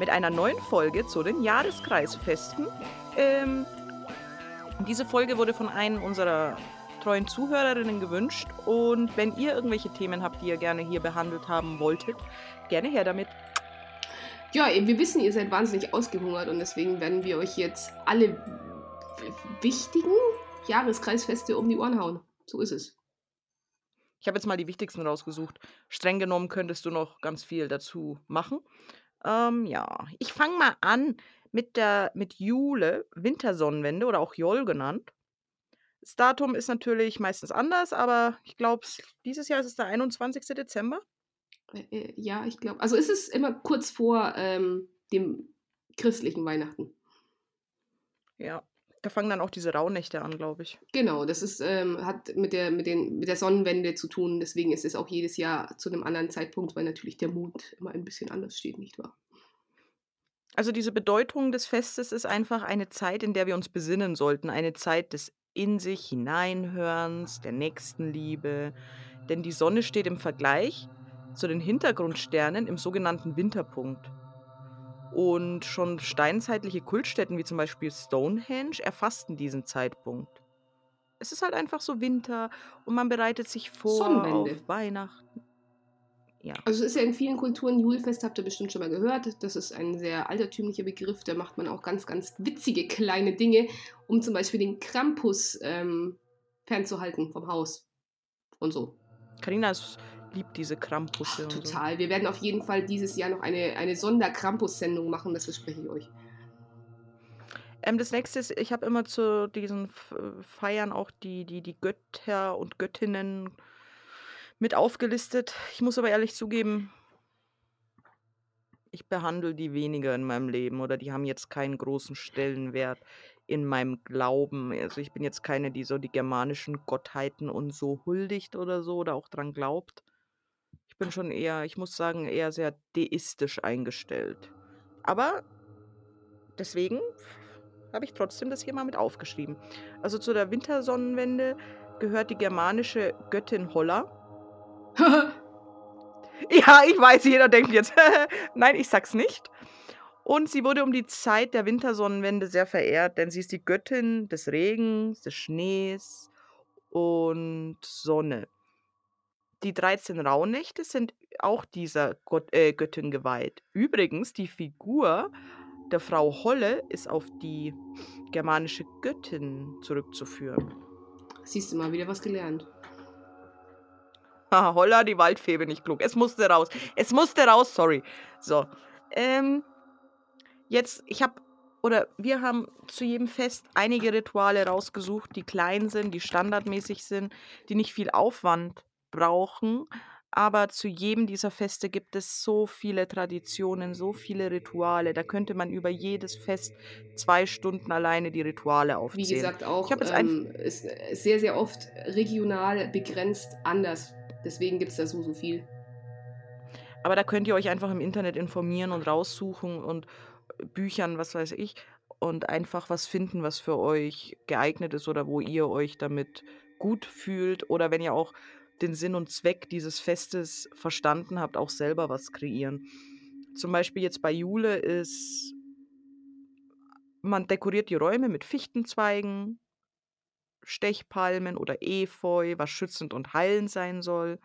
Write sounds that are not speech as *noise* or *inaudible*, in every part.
mit einer neuen Folge zu den Jahreskreisfesten. Ähm, diese Folge wurde von einem unserer treuen Zuhörerinnen gewünscht und wenn ihr irgendwelche Themen habt, die ihr gerne hier behandelt haben wolltet, gerne her damit. Ja, wir wissen, ihr seid wahnsinnig ausgehungert und deswegen werden wir euch jetzt alle wichtigen Jahreskreisfeste um die Ohren hauen. So ist es. Ich habe jetzt mal die wichtigsten rausgesucht. Streng genommen könntest du noch ganz viel dazu machen. Ähm, ja, ich fange mal an mit der mit Jule, Wintersonnenwende oder auch Jol genannt. Das Datum ist natürlich meistens anders, aber ich glaube, dieses Jahr ist es der 21. Dezember. Äh, äh, ja, ich glaube. Also ist es immer kurz vor ähm, dem christlichen Weihnachten. Ja, da fangen dann auch diese Rauhnächte an, glaube ich. Genau, das ist, ähm, hat mit der, mit, den, mit der Sonnenwende zu tun. Deswegen ist es auch jedes Jahr zu einem anderen Zeitpunkt, weil natürlich der Mond immer ein bisschen anders steht, nicht wahr? Also diese Bedeutung des Festes ist einfach eine Zeit, in der wir uns besinnen sollten. Eine Zeit des in sich hineinhörens, der Nächstenliebe. Denn die Sonne steht im Vergleich zu den Hintergrundsternen im sogenannten Winterpunkt. Und schon steinzeitliche Kultstätten wie zum Beispiel Stonehenge erfassten diesen Zeitpunkt. Es ist halt einfach so Winter und man bereitet sich vor auf Weihnachten. Ja. Also es ist ja in vielen Kulturen, Julfest habt ihr bestimmt schon mal gehört, das ist ein sehr altertümlicher Begriff, da macht man auch ganz, ganz witzige kleine Dinge, um zum Beispiel den Krampus ähm, fernzuhalten vom Haus und so. Carina ist liebt diese Krampusse. Ach, total. So. Wir werden auf jeden Fall dieses Jahr noch eine, eine Sonder-Krampus-Sendung machen, das verspreche ich euch. Ähm, das nächste ist, ich habe immer zu diesen Feiern auch die, die, die Götter und Göttinnen mit aufgelistet. Ich muss aber ehrlich zugeben, ich behandle die weniger in meinem Leben oder die haben jetzt keinen großen Stellenwert in meinem Glauben. Also ich bin jetzt keine, die so die germanischen Gottheiten und so huldigt oder so oder auch dran glaubt bin schon eher, ich muss sagen, eher sehr deistisch eingestellt. Aber deswegen habe ich trotzdem das hier mal mit aufgeschrieben. Also zu der Wintersonnenwende gehört die germanische Göttin Holla. *laughs* ja, ich weiß, jeder denkt jetzt, *laughs* nein, ich sag's nicht. Und sie wurde um die Zeit der Wintersonnenwende sehr verehrt, denn sie ist die Göttin des Regens, des Schnees und Sonne. Die 13 Rauhnächte sind auch dieser Gott, äh, Göttin geweiht. Übrigens, die Figur der Frau Holle ist auf die germanische Göttin zurückzuführen. Siehst du mal, wieder was gelernt. Haha, *laughs* Holla, die Waldfee, bin ich klug. Es musste raus. Es musste raus, sorry. So. Ähm, jetzt, ich habe, oder wir haben zu jedem Fest einige Rituale rausgesucht, die klein sind, die standardmäßig sind, die nicht viel Aufwand brauchen. Aber zu jedem dieser Feste gibt es so viele Traditionen, so viele Rituale. Da könnte man über jedes Fest zwei Stunden alleine die Rituale aufzählen. Wie gesagt, auch ähm, ist sehr, sehr oft regional begrenzt anders. Deswegen gibt es da so, so viel. Aber da könnt ihr euch einfach im Internet informieren und raussuchen und äh, Büchern, was weiß ich, und einfach was finden, was für euch geeignet ist oder wo ihr euch damit gut fühlt. Oder wenn ihr auch den Sinn und Zweck dieses Festes verstanden habt, auch selber was kreieren. Zum Beispiel jetzt bei Jule ist, man dekoriert die Räume mit Fichtenzweigen, Stechpalmen oder Efeu, was schützend und heilend sein soll.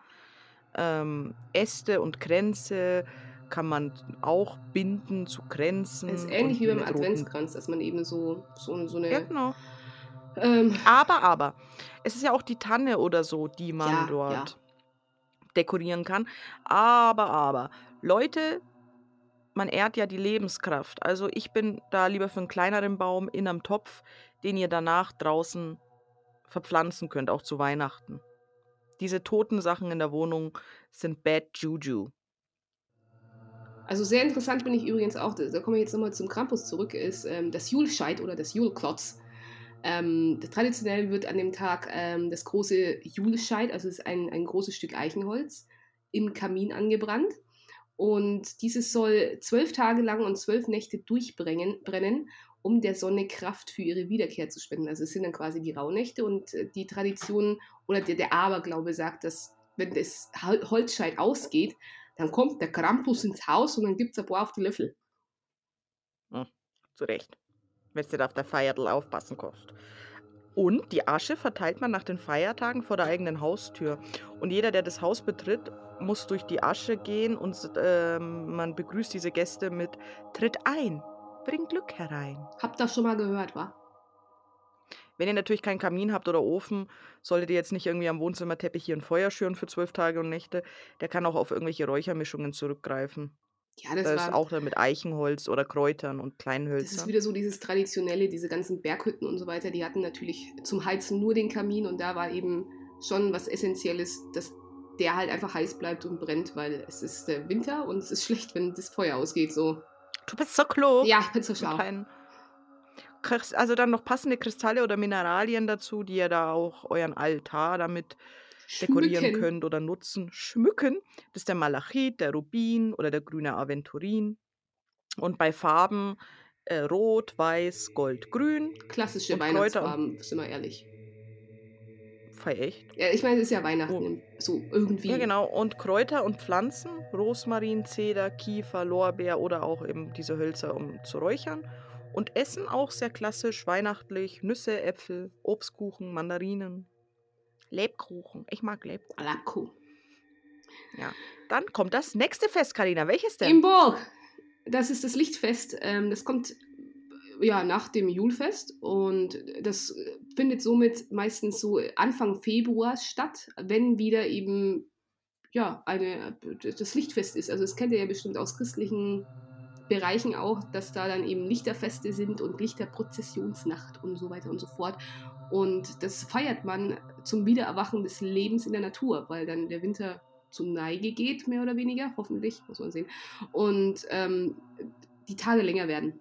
Ähm, Äste und Kränze kann man auch binden zu Kränzen. Das ist ähnlich wie beim Adventskranz, dass man eben so, so, so eine ja, genau. Ähm, aber, aber, es ist ja auch die Tanne oder so, die man ja, dort ja. dekorieren kann. Aber, aber, Leute, man ehrt ja die Lebenskraft. Also ich bin da lieber für einen kleineren Baum in einem Topf, den ihr danach draußen verpflanzen könnt, auch zu Weihnachten. Diese toten Sachen in der Wohnung sind Bad Juju. Also sehr interessant bin ich übrigens auch, da komme ich jetzt nochmal zum Krampus zurück, ist ähm, das Julscheit oder das Julklotz. Ähm, traditionell wird an dem Tag ähm, das große Julscheit, also ist ein, ein großes Stück Eichenholz, im Kamin angebrannt. Und dieses soll zwölf Tage lang und zwölf Nächte durchbrennen, brennen, um der Sonne Kraft für ihre Wiederkehr zu spenden. Also es sind dann quasi die Rauhnächte und äh, die Tradition oder der, der Aberglaube sagt, dass wenn das Hol- Holzscheit ausgeht, dann kommt der Krampus ins Haus und dann gibt es ein paar auf die Löffel. Zu Recht. Wenn du auf der Feiertl aufpassen kannst. Und die Asche verteilt man nach den Feiertagen vor der eigenen Haustür. Und jeder, der das Haus betritt, muss durch die Asche gehen und ähm, man begrüßt diese Gäste mit Tritt ein, bring Glück herein. Habt das schon mal gehört, wa? Wenn ihr natürlich keinen Kamin habt oder Ofen, solltet ihr jetzt nicht irgendwie am Wohnzimmerteppich hier ein Feuer schüren für zwölf Tage und Nächte. Der kann auch auf irgendwelche Räuchermischungen zurückgreifen. Ja, das, Das ist war, auch dann mit Eichenholz oder Kräutern und das ist Kleinhölzern. wieder so dieses Traditionelle, diese ganzen Berghütten und so weiter, die hatten natürlich zum Heizen nur den Kamin und da war eben schon was Essentielles, dass der halt einfach heiß bleibt und brennt, weil es ist der Winter und es ist *laughs* schlecht, wenn das Feuer ausgeht. So. Du bist so klug. Ja, ich *laughs* bin so schlau. Also dann noch passende Kristalle oder Mineralien dazu, die ihr da auch euren Altar damit dekorieren Schmücken. könnt oder nutzen. Schmücken. Das ist der Malachit, der Rubin oder der grüne Aventurin. Und bei Farben äh, Rot, Weiß, Gold, Grün. Klassische Und Weihnachtsfarben, sind wir ehrlich. Fei echt. Ja, ich meine, es ist ja Weihnachten, Oh. so irgendwie. Ja, genau. Und Kräuter und Pflanzen, Rosmarin, Zeder, Kiefer, Lorbeer oder auch eben diese Hölzer, um zu räuchern. Und Essen auch sehr klassisch, weihnachtlich. Nüsse, Äpfel, Obstkuchen, Mandarinen, Lebkuchen. Ich mag Lebkuchen. Alako. Dann kommt das nächste Fest, Karina. Welches denn? Im Burg. Das ist das Lichtfest. Ähm, das kommt ja nach dem Julfest und das findet somit meistens so Anfang Februar statt, wenn wieder eben ja eine das Lichtfest ist. Also das kennt ihr ja bestimmt aus christlichen Bereichen auch, dass da dann eben Lichterfeste sind und Lichterprozessionsnacht und so weiter und so fort. Und das feiert man zum Wiedererwachen des Lebens in der Natur, weil dann der Winter zur Neige geht, mehr oder weniger, hoffentlich, muss man sehen. Und ähm, die Tage länger werden.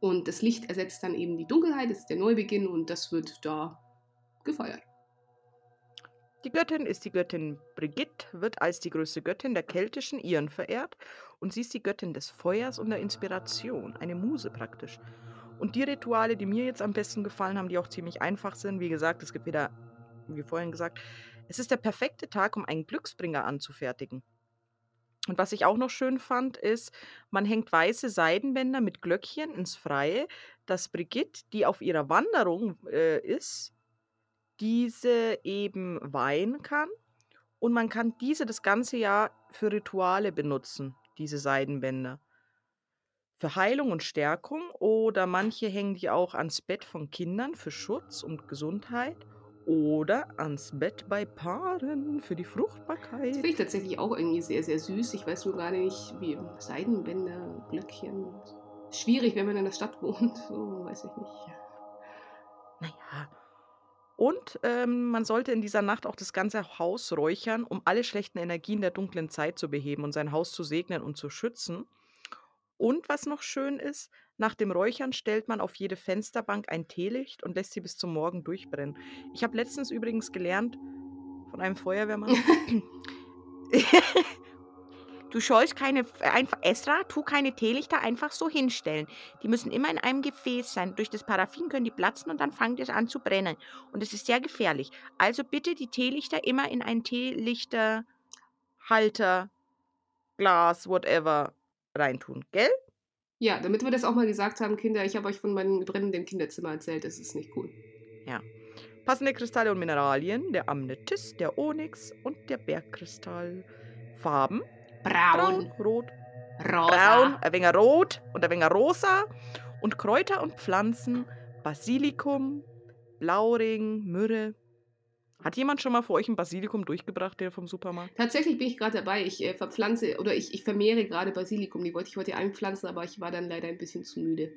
Und das Licht ersetzt dann eben die Dunkelheit, das ist der Neubeginn und das wird da gefeiert. Die Göttin ist die Göttin Brigitte, wird als die größte Göttin der keltischen Iren verehrt und sie ist die Göttin des Feuers und der Inspiration, eine Muse praktisch. Und die Rituale, die mir jetzt am besten gefallen haben, die auch ziemlich einfach sind, wie gesagt, es gibt wieder, wie vorhin gesagt, es ist der perfekte Tag, um einen Glücksbringer anzufertigen. Und was ich auch noch schön fand, ist, man hängt weiße Seidenbänder mit Glöckchen ins Freie, dass Brigitte, die auf ihrer Wanderung äh, ist, diese eben weihen kann. Und man kann diese das ganze Jahr für Rituale benutzen, diese Seidenbänder. Für Heilung und Stärkung oder manche hängen die auch ans Bett von Kindern für Schutz und Gesundheit oder ans Bett bei Paaren für die Das Fruchtbarkeit. finde ich tatsächlich auch irgendwie sehr, sehr süß. Ich weiß nur gar nicht, wie Seidenbänder, Glöckchen. Schwierig, wenn man in der Stadt *laughs* wohnt. So, weiß ich nicht. Naja. Und ähm, man sollte in dieser Nacht auch das ganze Haus räuchern, um alle schlechten Energien der dunklen Zeit zu beheben und sein Haus zu segnen und zu schützen. Und was noch schön ist, nach dem Räuchern stellt man auf jede Fensterbank ein Teelicht und lässt sie bis zum Morgen durchbrennen. Ich habe letztens übrigens gelernt von einem Feuerwehrmann. *laughs* *laughs* Du sollst keine, einfach, Esra, tu keine Teelichter einfach so hinstellen. Die müssen immer in einem Gefäß sein. Durch das Paraffin können die platzen und dann fangen es an zu brennen. Und es ist sehr gefährlich. Also bitte die Teelichter immer in einen Teelichterhalter, Glas, whatever reintun, gell? Ja, damit wir das auch mal gesagt haben, Kinder, ich habe euch von meinem brennenden Kinderzimmer erzählt, das ist nicht cool. Passende Kristalle und Mineralien, der Amethyst, der Onyx und der Bergkristall. Farben, braun, rot, rosa. braun, ein wenig rot und ein wenig rosa. Und Kräuter und Pflanzen, Basilikum, Blauring, Myrrhe. Hat jemand schon mal für euch ein Basilikum durchgebracht, der vom Supermarkt? Tatsächlich bin ich gerade dabei. Ich äh, verpflanze oder ich, ich vermehre gerade Basilikum. Die wollte ich heute einpflanzen, aber ich war dann leider ein bisschen zu müde.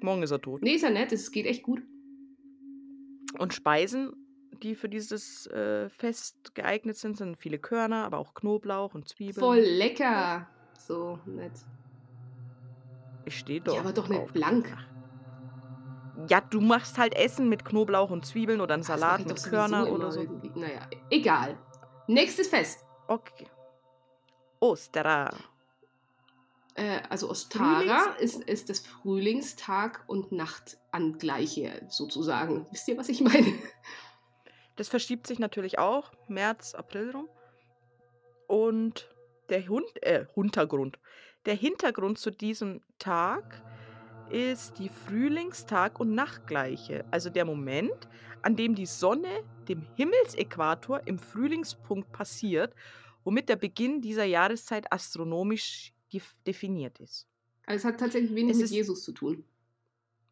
Morgen ist er tot. Nee, ist ja nett, es geht echt gut. Und Speisen, die für dieses äh, Fest geeignet sind, sind viele Körner, aber auch Knoblauch und Zwiebeln. Voll lecker. So nett. Ich stehe doch. Ja, aber doch nicht blank. Ach. Ja, du machst halt Essen mit Knoblauch und Zwiebeln oder einen Das mach Salat mit Körner oder so. irgendwie. Naja, egal. Nächstes Fest. Okay. Ostera. Äh, also Ostara ist, ist das Frühlingstag und Nacht angleiche sozusagen. Wisst ihr, was ich meine? Das verschiebt sich natürlich auch, März, April rum. Und der Hund äh, Huntergrund. Der Hintergrund zu diesem Tag ist die Frühlingstag und Nachtgleiche, also der Moment, an dem die Sonne dem Himmelsäquator im Frühlingspunkt passiert, womit der Beginn dieser Jahreszeit astronomisch def definiert ist. Also, es hat tatsächlich wenig Es mit Jesus zu tun.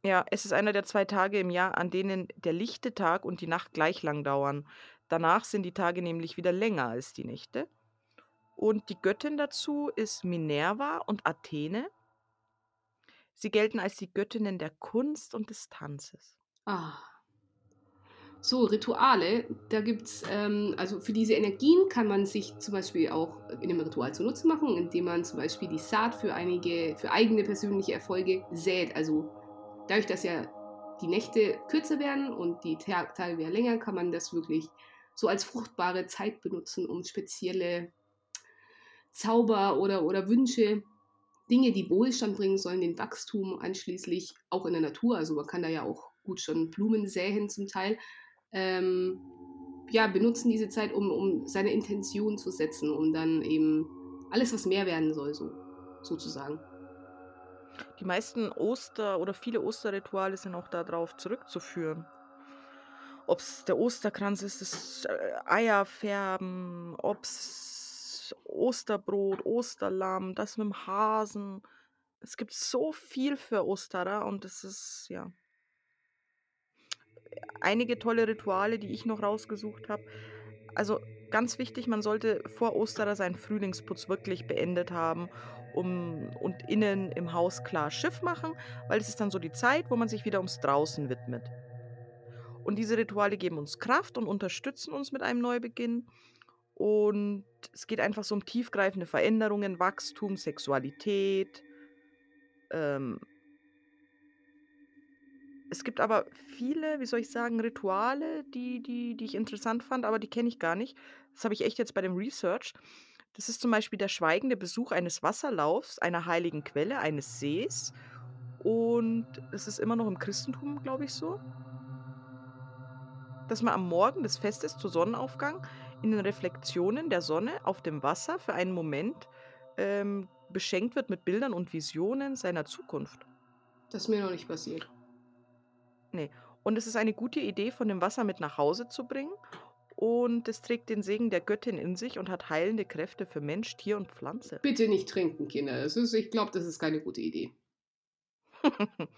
Ja, es ist einer der 2 Tage im Jahr, an denen der lichte Tag und die Nacht gleich lang dauern. Danach sind die Tage nämlich wieder länger als die Nächte. Und die Göttin dazu ist Minerva und Athene. Sie gelten als die Göttinnen der Kunst und des Tanzes. Ah. So, Rituale, da gibt's, ähm also, für diese Energien kann man sich zum Beispiel auch in 'nem Ritual zunutze machen, indem man zum Beispiel die Saat für einige für eigene persönliche Erfolge sät. Also, dadurch, dass ja die Nächte kürzer werden und die Ta Tage wieder länger, kann man das wirklich so als fruchtbare Zeit benutzen, um spezielle Zauber oder oder Wünsche, Dinge, die Wohlstand bringen sollen, den Wachstum einschließlich auch in der Natur, also, man kann da ja auch gut schon Blumen säen zum Teil, ähm, ja, benutzen diese Zeit, um um seine Intention zu setzen, um dann eben alles, was mehr werden soll, so sozusagen. Die meisten Oster oder viele Osterrituale sind auch da drauf zurückzuführen. Ob's der Osterkranz ist, das, äh, Eierfärben, ob's Osterbrot, Osterlamm, das mit'm Hasen. Es gibt so viel für Osterer und das ist ja einige tolle Rituale, die ich noch rausgesucht habe. Also, ganz wichtig, man sollte vor Osterer seinen Frühlingsputz wirklich beendet haben, um und innen im Haus klar Schiff machen, weil es ist dann so die Zeit, wo man sich wieder ums Draußen widmet. Und diese Rituale geben uns Kraft und unterstützen uns mit einem Neubeginn. Und es geht einfach so um tiefgreifende Veränderungen, Wachstum, Sexualität. Ähm es gibt aber viele, wie soll ich sagen, Rituale, die die die ich interessant fand, aber die kenne ich gar nicht. Das habe ich echt jetzt bei dem Research. Das ist zum Beispiel der schweigende Besuch eines Wasserlaufs, einer heiligen Quelle, eines Sees. Und es ist immer noch im Christentum, glaube ich, so dass man am Morgen des Festes zu Sonnenaufgang in den Reflexionen der Sonne auf dem Wasser für einen Moment, ähm, beschenkt wird mit Bildern und Visionen seiner Zukunft. Das ist mir noch nicht passiert. Ne. Und es ist eine gute Idee, von dem Wasser mit nach Hause zu bringen. Und es trägt den Segen der Göttin in sich und hat heilende Kräfte für Mensch, Tier und Pflanze. Bitte nicht trinken, Kinder. Das ist ich glaube, das ist keine gute Idee. *laughs*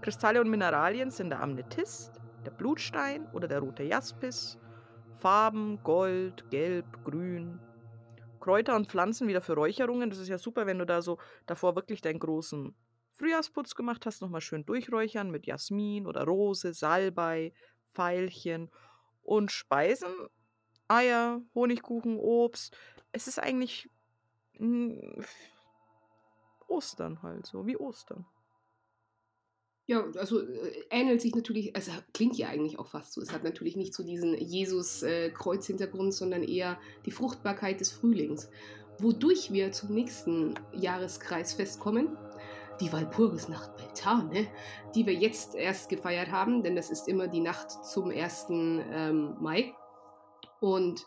Kristalle und Mineralien sind der Amethyst, der Blutstein oder der rote Jaspis. Farben Gold, Gelb, Grün. Kräuter und Pflanzen wieder für Räucherungen. Das ist ja super, wenn du da so davor wirklich deinen großen Frühjahrsputz gemacht hast, noch mal schön durchräuchern mit Jasmin oder Rose, Salbei, Veilchen und Speisen, Eier, Honigkuchen, Obst. Es ist eigentlich, Ostern halt so, wie Ostern. Ja, also, äh, ähnelt sich natürlich also, klingt ja eigentlich auch fast so. Es hat natürlich nicht so diesen Jesus äh, sondern eher die Fruchtbarkeit des Frühlings. Wodurch wir zum nächsten Jahreskreisfest kommen, die Walpurgisnacht Beltane, die wir jetzt erst gefeiert haben, denn das ist immer die Nacht zum 1., ähm, Mai. Und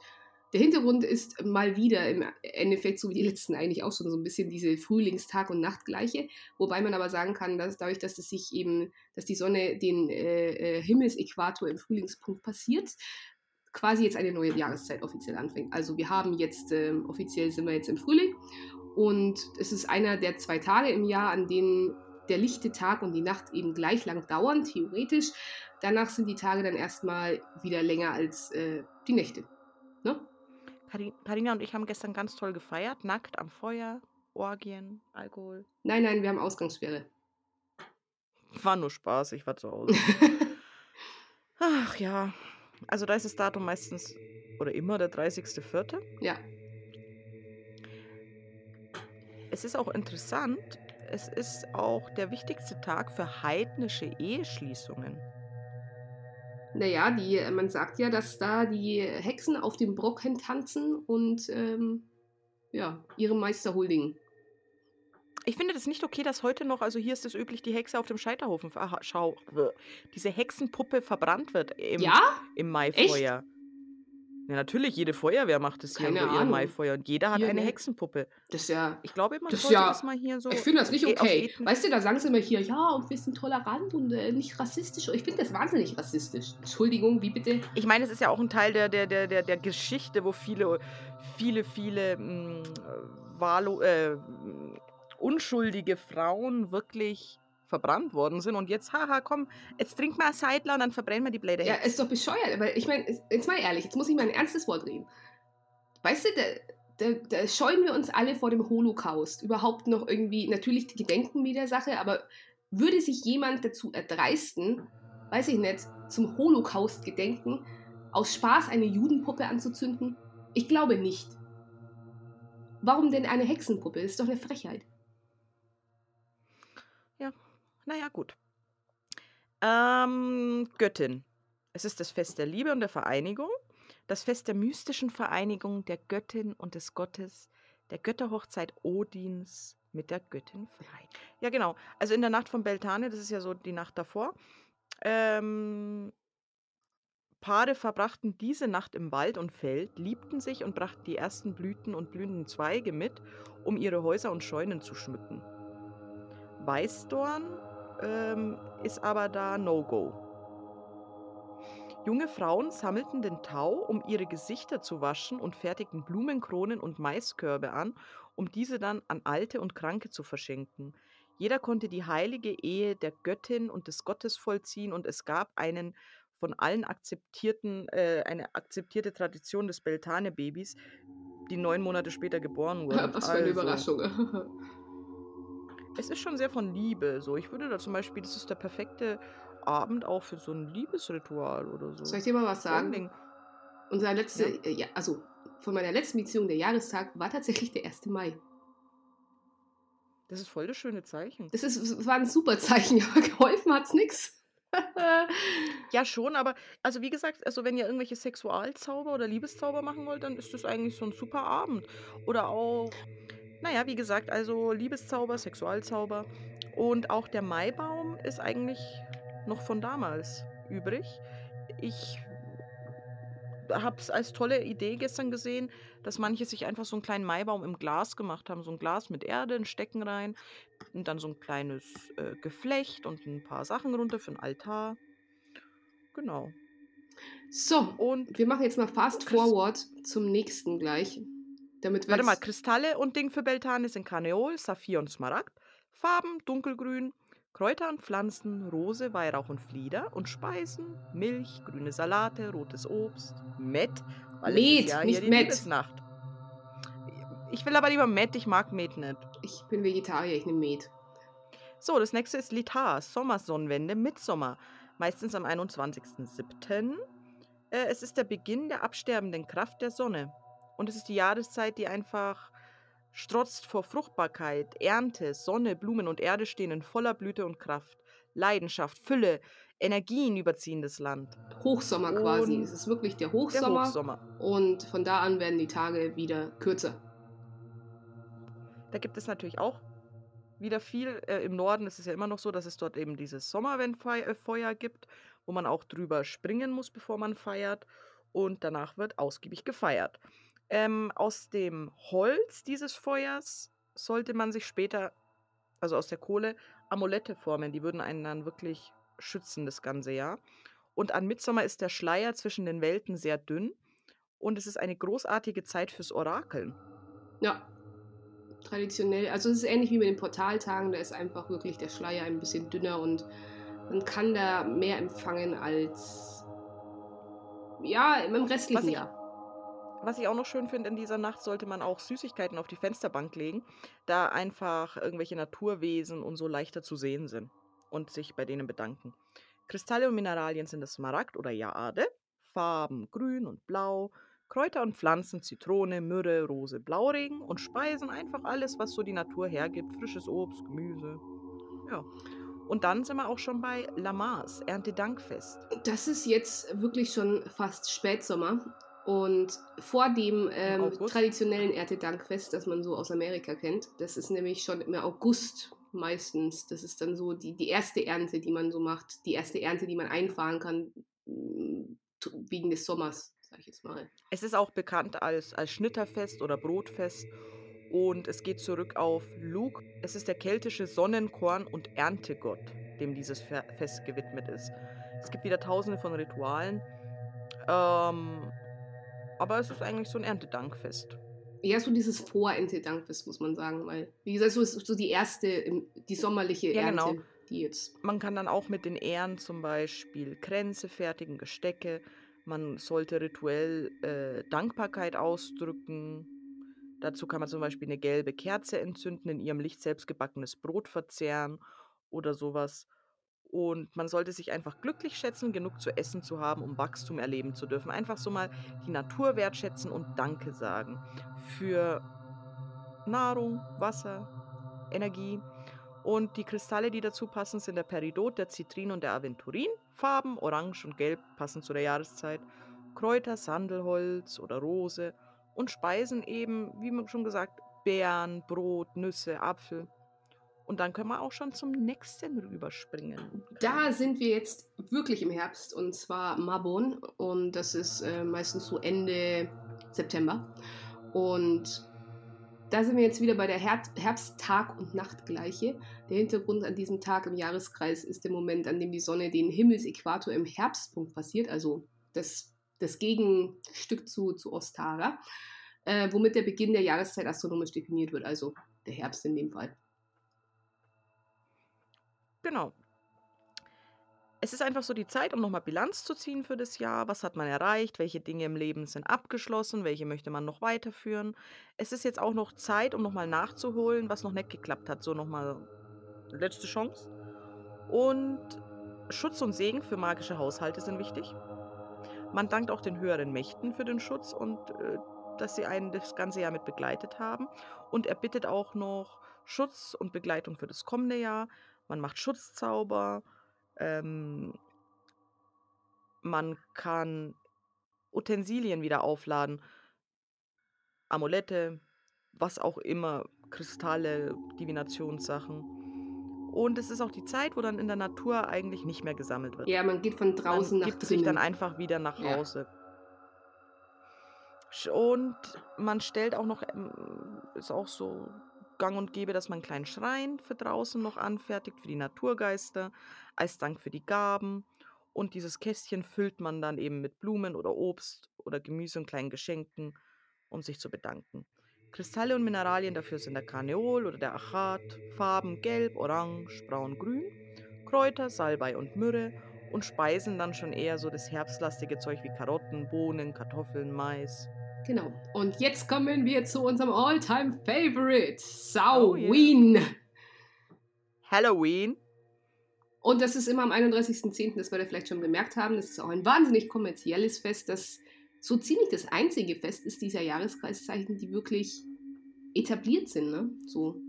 der Hintergrund ist mal wieder im Endeffekt, so wie die letzten eigentlich auch schon so 'n bisschen diese Frühlingstag und Nachtgleiche, wobei man aber sagen kann, dass dadurch, dass es sich eben dass die Sonne den, äh, äh, Himmelsäquator im Frühlingspunkt passiert, quasi jetzt eine neue Jahreszeit offiziell anfängt. Also, wir haben jetzt, ähm offiziell sind wir jetzt im Frühling und es ist einer der 2 Tage im Jahr, an denen der lichte Tag und die Nacht eben gleich lang dauern, theoretisch. Danach sind die Tage dann erst mal wieder länger als, äh, die Nächte, ne? Cari Carina und ich haben gestern ganz toll gefeiert, nackt am Feuer, Orgien, Alkohol. Nein, nein, wir haben Ausgangssperre. War nur Spaß, ich war zu Hause. *laughs* Ach ja, also da ist das Datum meistens oder immer der 30.04. Ja. Es ist auch interessant, es ist auch der wichtigste Tag für heidnische Eheschließungen. Na ja, die äh, man sagt ja, dass da die Hexen auf dem Brocken tanzen und, ähm, ja, ihrem Meister huldigen. Ich finde das nicht okay, dass heute noch also hier ist es üblich, die Hexe auf dem Scheiterhaufen schau diese Hexenpuppe verbrannt wird im Ja? im Echt? Ja, natürlich, jede Feuerwehr macht es hier Keine Ahnung. Maifeuer und jeder hat Hier eine nicht. Hexenpuppe. Das ist ja Ich glaube, man das sollte ja das mal hier so ich finde das nicht e okay. ethn Weißt du, da sagen sie immer hier: „Ja, und wir sind tolerant und, äh, nicht rassistisch.“ Ich finde das wahnsinnig rassistisch. Entschuldigung, wie bitte? Ich meine, es ist ja auch 'n Teil der der der der der Geschichte, wo viele viele viele, hm, wahllo äh, hm, unschuldige Frauen wirklich verbrannt worden sind und jetzt: „Ha ha, komm, jetzt wir 'n Seidler und dann verbrennen wir die blöde Ja, Hexe.“ ist doch bescheuert, weil ich meine, jetzt mal ehrlich, jetzt muss ich mal 'n ernstes Wort reden. Weißt du, da da da scheuen wir uns alle vor dem Holocaust. Überhaupt noch irgendwie natürlich gedenken wir der Sache, aber würde sich jemand dazu erdreisten, weiß ich nicht, zum Holocaust gedenken, aus Spaß eine Judenpuppe anzuzünden? Ich glaube nicht. Warum denn eine Hexenpuppe? Das ist doch 'ne Frechheit. Ja, na ja, gut. Ähm, Göttin. Es ist das Fest der Liebe und der Vereinigung, das Fest der mystischen Vereinigung der Göttin und des Gottes, der Götterhochzeit Odins mit der Göttin Frei. Ja, genau. Also, in der Nacht von Beltane, das ist ja so die Nacht davor, ähm Paare verbrachten diese Nacht im Wald und Feld, liebten sich und brachten die ersten Blüten und blühenden Zweige mit, um ihre Häuser und Scheunen zu schmücken. Weißdorn, ähm, ist aber da No-Go. Junge Frauen sammelten den Tau, um ihre Gesichter zu waschen und fertigten Blumenkronen und Maiskörbe an, um diese dann an Alte und Kranke zu verschenken. Jeder konnte die heilige Ehe der Göttin und des Gottes vollziehen und es gab einen von allen akzeptierten äh, eine akzeptierte Tradition des Beltane-Babys, die 9 Monate später geboren *laughs* wurde. Was für 'ne Also Überraschung. *laughs* es ist schon sehr von Liebe so. Ich würde da zum Beispiel das ist der perfekte Abend auch für so 'n Liebesritual oder so. Soll ich dir mal was sagen? Dingen Unser letzte Ja. äh, ja, also, von meiner letzten Beziehung, der Jahrestag war tatsächlich der 1. Mai. Das ist voll das schöne Zeichen. Das ist es war 'n super Zeichen, *laughs* aber geholfen hat's nix. *laughs* Ja, schon, aber also, wie gesagt, also, wenn ihr irgendwelche Sexualzauber oder Liebeszauber machen wollt, dann ist das eigentlich so 'n super Abend. Oder auch na ja, wie gesagt, also, Liebeszauber, Sexualzauber und auch der Maibaum ist eigentlich noch von damals übrig. Ich habe es als tolle Idee gestern gesehen, dass manche sich einfach so 'n kleinen Maibaum im Glas gemacht haben. So 'n Glas mit Erde, 'n Stecken rein und dann so 'n kleines, äh, Geflecht und 'n paar Sachen runter für 'n Altar. Genau. So, Und wir machen jetzt mal fast forward zum nächsten gleich, damit Warte mal, Kristalle und Ding für Beltane sind Karneol, Saphir und Smaragd. Farben: Dunkelgrün. Kräuter und Pflanzen: Rose, Weihrauch und Flieder. Und Speisen: Milch, grüne Salate, rotes Obst, Met, ja hier nicht. Liebesnacht. Ich will aber lieber Mett, ich mag Met nicht. Ich bin Vegetarier, ich nehme Met. So, das nächste ist Litar, Sommersonnenwende, Mittsommer, meistens am 21.07. Äh, es ist der Beginn der absterbenden Kraft der Sonne. Und es ist die Jahreszeit, die einfach strotzt vor Fruchtbarkeit, Ernte, Sonne, Blumen und Erde stehen in voller Blüte und Kraft. Leidenschaft, Fülle, Energien überziehen das Land. Hochsommer quasi. Und Es ist wirklich der der Hochsommer Hochsommer. und von da an werden die Tage wieder kürzer. Da gibt es natürlich auch wieder viel. Äh, Im Norden ist es ja immer noch so, dass es dort eben dieses Sommerwendfei äh, gibt, wo man auch drüber springen muss, bevor man feiert. Und danach wird ausgiebig gefeiert. Ähm, aus dem Holz dieses Feuers sollte man sich später, also aus der Kohle, Amulette formen. Die würden einen dann wirklich schützen das ganze Jahr. Und an Mittsommer ist der Schleier zwischen den Welten sehr dünn. Und es ist eine großartige Zeit fürs Orakeln. Ja. Traditionell, also es ist ähnlich wie mit den Portaltagen, da ist einfach wirklich der Schleier ein bisschen dünner und man kann da mehr empfangen als ja, im restlichen ich Jahr. Was ich auch noch schön finde, in dieser Nacht sollte man auch Süßigkeiten auf die Fensterbank legen, da einfach irgendwelche Naturwesen und so leichter zu sehen sind und sich bei denen bedanken. Kristalle und Mineralien sind das Smaragd oder Jade, Farben grün und blau, Kräuter und Pflanzen Zitrone, Myrrhe, Rose, Blauregen und Speisen einfach alles, was so die Natur hergibt, frisches Obst, Gemüse. Ja. Und dann sind wir auch schon bei Lamas, Erntedankfest. Das ist jetzt wirklich schon fast Spätsommer und vor dem ähm, traditionellen Erntedankfest, das man so aus Amerika kennt, das ist nämlich schon im August meistens. Das ist dann so die, die erste Ernte, die man so macht, die erste Ernte, die man einfahren kann mm, wegen des Sommers. sage ich jetzt mal. Es ist auch bekannt als als Schnitterfest oder Brotfest und es geht zurück auf Lugh. Es ist der keltische Sonnenkorn und Erntegott, dem dieses Fe Fest gewidmet ist. Es gibt wieder Tausende von Ritualen, ähm, aber es ist eigentlich so 'n Erntedankfest. Ja, so dieses Vor-Erntedankfest, muss man sagen, weil, wie gesagt, so ist so die erste die sommerliche Ja, genau. Ernte, die jetzt Man kann dann auch mit den Ähren zum Beispiel Kränze fertigen, Gestecke. Man sollte rituell, äh, Dankbarkeit ausdrücken. Dazu kann man zum Beispiel 'ne gelbe Kerze entzünden, in ihrem Licht selbstgebackenes Brot verzehren oder so was. Und man sollte sich einfach glücklich schätzen, genug zu essen zu haben, um Wachstum erleben zu dürfen. Einfach so mal die Natur wertschätzen und Danke sagen für Nahrung, Wasser, Energie. Und die Kristalle, die dazu passen, sind der Peridot, der Zitrin und der Aventurin. Farben Orange und Gelb passen zu der Jahreszeit. Kräuter, Sandelholz oder Rose und Speisen eben, wie man schon gesagt, Beeren, Brot, Nüsse, Apfel. Und dann können wir auch schon zum nächsten rüberspringen. Da sind wir jetzt wirklich im Herbst und zwar Mabon und das ist, äh, meistens so Ende September. Und da sind wir jetzt wieder bei der Herb Herbst-Tag und Nachtgleiche. Der Hintergrund an diesem Tag im Jahreskreis ist der Moment, an dem die Sonne den Himmelsäquator im Herbstpunkt passiert, also das das Gegenstück zu zu Ostara, äh, womit der Beginn der Jahreszeit astronomisch definiert wird, also der Herbst in dem Fall. Genau. Es ist einfach so die Zeit, um noch mal Bilanz zu ziehen für das Jahr. Was hat man erreicht? Welche Dinge im Leben sind abgeschlossen? Welche möchte man noch weiterführen? Es ist jetzt auch noch Zeit, um noch mal nachzuholen, was noch nicht geklappt hat. So noch mal letzte Chance. Und Schutz und Segen für magische Haushalte sind wichtig. Man dankt auch den höheren Mächten für den Schutz und, äh, dass sie einen das ganze Jahr mit begleitet haben. Und er bittet auch noch Schutz und Begleitung für das kommende Jahr. Man macht Schutzzauber, ähm man kann Utensilien wieder aufladen. Amulette, was auch immer, Kristalle, Divinationssachen. Und es ist auch die Zeit, wo dann in der Natur eigentlich nicht mehr gesammelt wird. Ja, man geht von Man draußen nach gibt sich dann drinnen. einfach wieder nach Ja. Hause. Und man stellt auch noch ähm, ist auch so gang und gäbe, dass man 'n kleinen Schrein für draußen noch anfertigt, für die Naturgeister, als Dank für die Gaben. Und dieses Kästchen füllt man dann eben mit Blumen oder Obst oder Gemüse und kleinen Geschenken, um sich zu bedanken. Kristalle und Mineralien dafür sind der Karneol oder der Achat, Farben Gelb, Orange, Braun, Grün, Kräuter, Salbei und Myrrhe und Speisen dann schon eher so das herbstlastige Zeug wie Karotten, Bohnen, Kartoffeln, Mais. Genau. Und jetzt kommen wir zu unserem All-Time Favorite, Oh yeah. Samhain. Halloween. Und das ist immer am 31.10., das werdet ihr vielleicht schon bemerkt haben. Das ist auch ein wahnsinnig kommerzielles Fest, das so ziemlich das einzige Fest ist dieser Jahreskreiszeichen, die wirklich etabliert sind, ne? So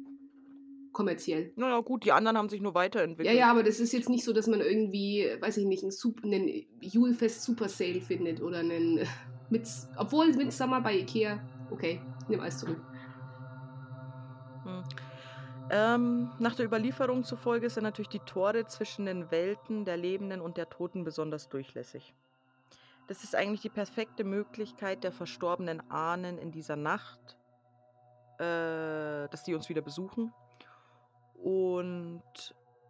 kommerziell. Na ja, gut, die anderen haben sich nur Ja, weiterentwickelt. ja, aber das ist jetzt nicht so, dass man irgendwie, weiß ich nicht, 'n Sup 'nen Julefest Super Sale findet oder 'nen Mits obwohl Midsummer bei IKEA okay, nehme alles zurück. Hm. Ähm, nach der Überlieferung zufolge sind natürlich die Tore zwischen den Welten der Lebenden und der Toten besonders durchlässig. Das ist eigentlich die perfekte Möglichkeit der verstorbenen Ahnen in dieser Nacht äh, dass die uns wieder besuchen. Und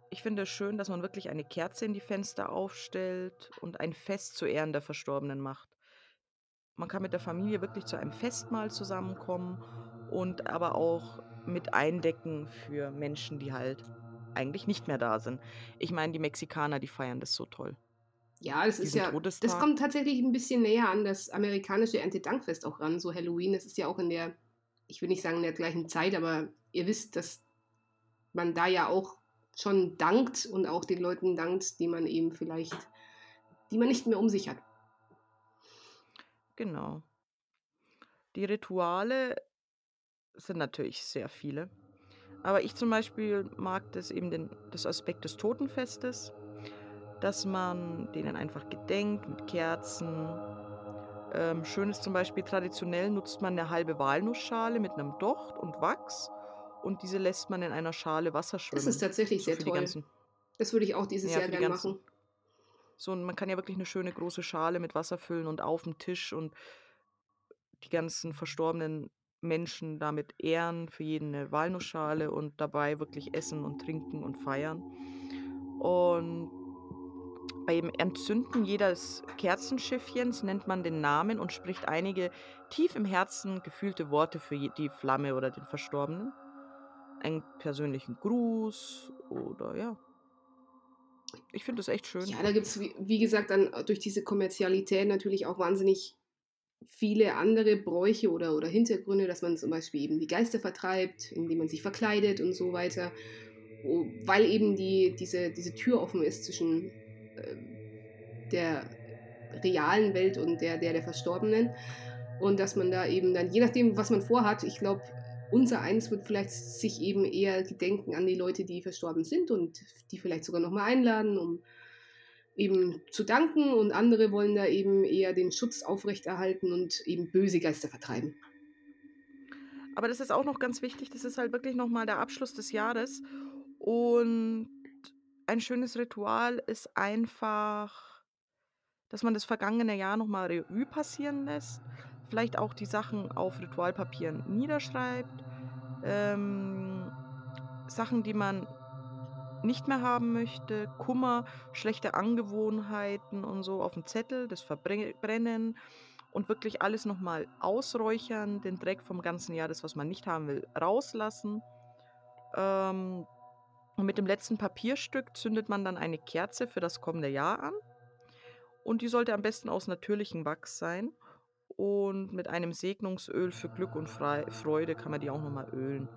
ich finde es schön, dass man wirklich eine Kerze in die Fenster aufstellt und ein Fest zu Ehren der Verstorbenen macht. Man kann mit der Familie wirklich zu einem Festmahl zusammenkommen und aber auch mit eindecken für Menschen, die halt eigentlich nicht mehr da sind. Ich meine, die Mexikaner, die feiern das so toll. Ja, das ist Diesen ja das Todestag. kommt tatsächlich 'n bisschen näher an das amerikanische Erntedankfest auch ran, so Halloween. Das ist ja auch in der ich will nicht sagen in der gleichen Zeit, aber ihr wisst, dass man da ja auch schon dankt und auch den Leuten dankt, die man eben vielleicht die man nicht mehr um sich hat. Genau. Die Rituale sind natürlich sehr viele. Aber ich zum Beispiel mag das eben den das Aspekt des Totenfestes, dass man denen einfach gedenkt mit Kerzen. Ähm, schön ist zum Beispiel, traditionell nutzt man 'ne halbe Walnussschale mit 'nem Docht und Wachs und diese lässt man in einer Schale Wasser Das ist schwimmen. tatsächlich So sehr toll. ganzen Das würde ich auch dieses ja, Jahr für die gern ganzen machen. So man kann ja wirklich 'ne schöne große Schale mit Wasser füllen und auf'm Tisch und die ganzen verstorbenen Menschen damit ehren, für jeden 'ne Walnussschale und dabei wirklich essen und trinken und feiern. Und beim Entzünden jedes Kerzenschiffchens nennt man den Namen und spricht einige tief im Herzen gefühlte Worte für die Flamme oder den Verstorbenen. Einen persönlichen Gruß oder ja. Ich finde das echt schön. Ja, da gibt's, wie wie gesagt, dann durch diese Kommerzialität natürlich auch wahnsinnig viele andere Bräuche oder oder Hintergründe, dass man zum Beispiel eben die Geister vertreibt, indem man sich verkleidet und so weiter. O weil eben die diese diese Tür offen ist zwischen, ähm, der realen Welt und der der der Verstorbenen. Und dass man da eben dann je nachdem, was man vorhat ich glaube, unsereins wird vielleicht sich eben eher gedenken an die Leute, die verstorben sind und die vielleicht sogar noch mal einladen, um eben zu danken und andere wollen da eben eher den Schutz aufrechterhalten und eben böse Geister vertreiben. Aber das ist auch noch ganz wichtig, das ist halt wirklich noch mal der Abschluss des Jahres. Und ein schönes Ritual ist einfach, dass man das vergangene Jahr noch mal Revue passieren lässt, vielleicht auch die Sachen auf Ritualpapieren niederschreibt, ähm, Sachen, die man nicht mehr haben möchte, Kummer, schlechte Angewohnheiten und so auf'n Zettel, das verbre brennen und wirklich alles noch mal ausräuchern, den Dreck vom ganzen Jahr, das, was man nicht haben will, rauslassen. Ähm, und mit dem letzten Papierstück zündet man dann eine Kerze für das kommende Jahr an. Und die sollte am besten aus natürlichem Wachs sein. Und mit einem Segnungsöl für Glück und Frei Freude kann man die auch noch mal ölen.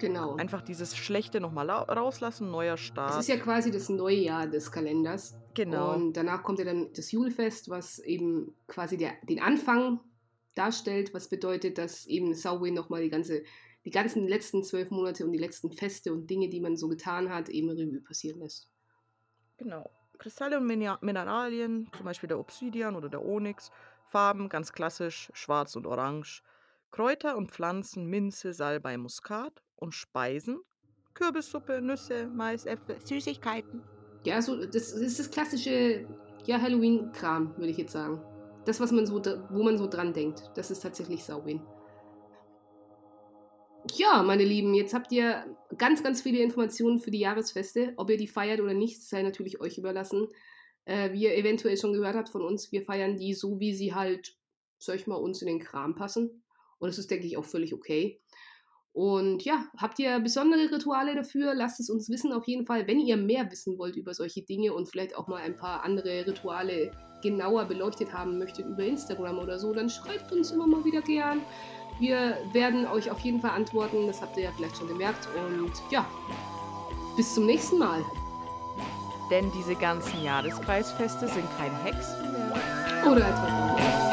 Genau. Einfach dieses Schlechte noch mal lau rauslassen, neuer Es ist Start. ja quasi das neue Jahr des Kalenders. Genau. Und danach kommt ja dann das Julfest, was eben quasi der den Anfang darstellt, was bedeutet, dass eben Samhain noch mal die ganze die ganzen letzten 12 Monate und die letzten Feste und Dinge, die man so getan hat, eben Revue passieren lässt. Genau. Kristalle und Mineralien, zum Beispiel der Obsidian oder der Onyx. Farben ganz klassisch schwarz und orange. Kräuter und Pflanzen, Minze, Salbei, Muskat. Und Speisen, Kürbissuppe, Nüsse, Mais, Äpfel, Süßigkeiten. Ja, so das ist das klassische, ja, Halloween-Kram, würde ich jetzt sagen. Das, was man so wo man so dran denkt, das ist tatsächlich Samhain. Ja, meine Lieben, jetzt habt ihr ganz, ganz viele Informationen für die Jahresfeste. Ob ihr die feiert oder nicht, sei natürlich euch überlassen. Äh, wie ihr eventuell schon gehört habt von uns, wir feiern die so, wie sie halt, sage ich mal, uns in den Kram passen. Und das ist, denke ich, auch völlig okay. Und ja, habt ihr besondere Rituale dafür? Lasst es uns wissen auf jeden Fall. Wenn ihr mehr wissen wollt über solche Dinge und vielleicht auch mal ein paar andere Rituale genauer beleuchtet haben möchtet über Instagram oder so, dann schreibt uns immer mal wieder gern. Wir werden euch auf jeden Fall antworten, das habt ihr ja vielleicht schon gemerkt. Und ja, bis zum nächsten Mal. Denn diese ganzen Jahreskreisfeste sind kein Hexenwerk. Oder etwa doch.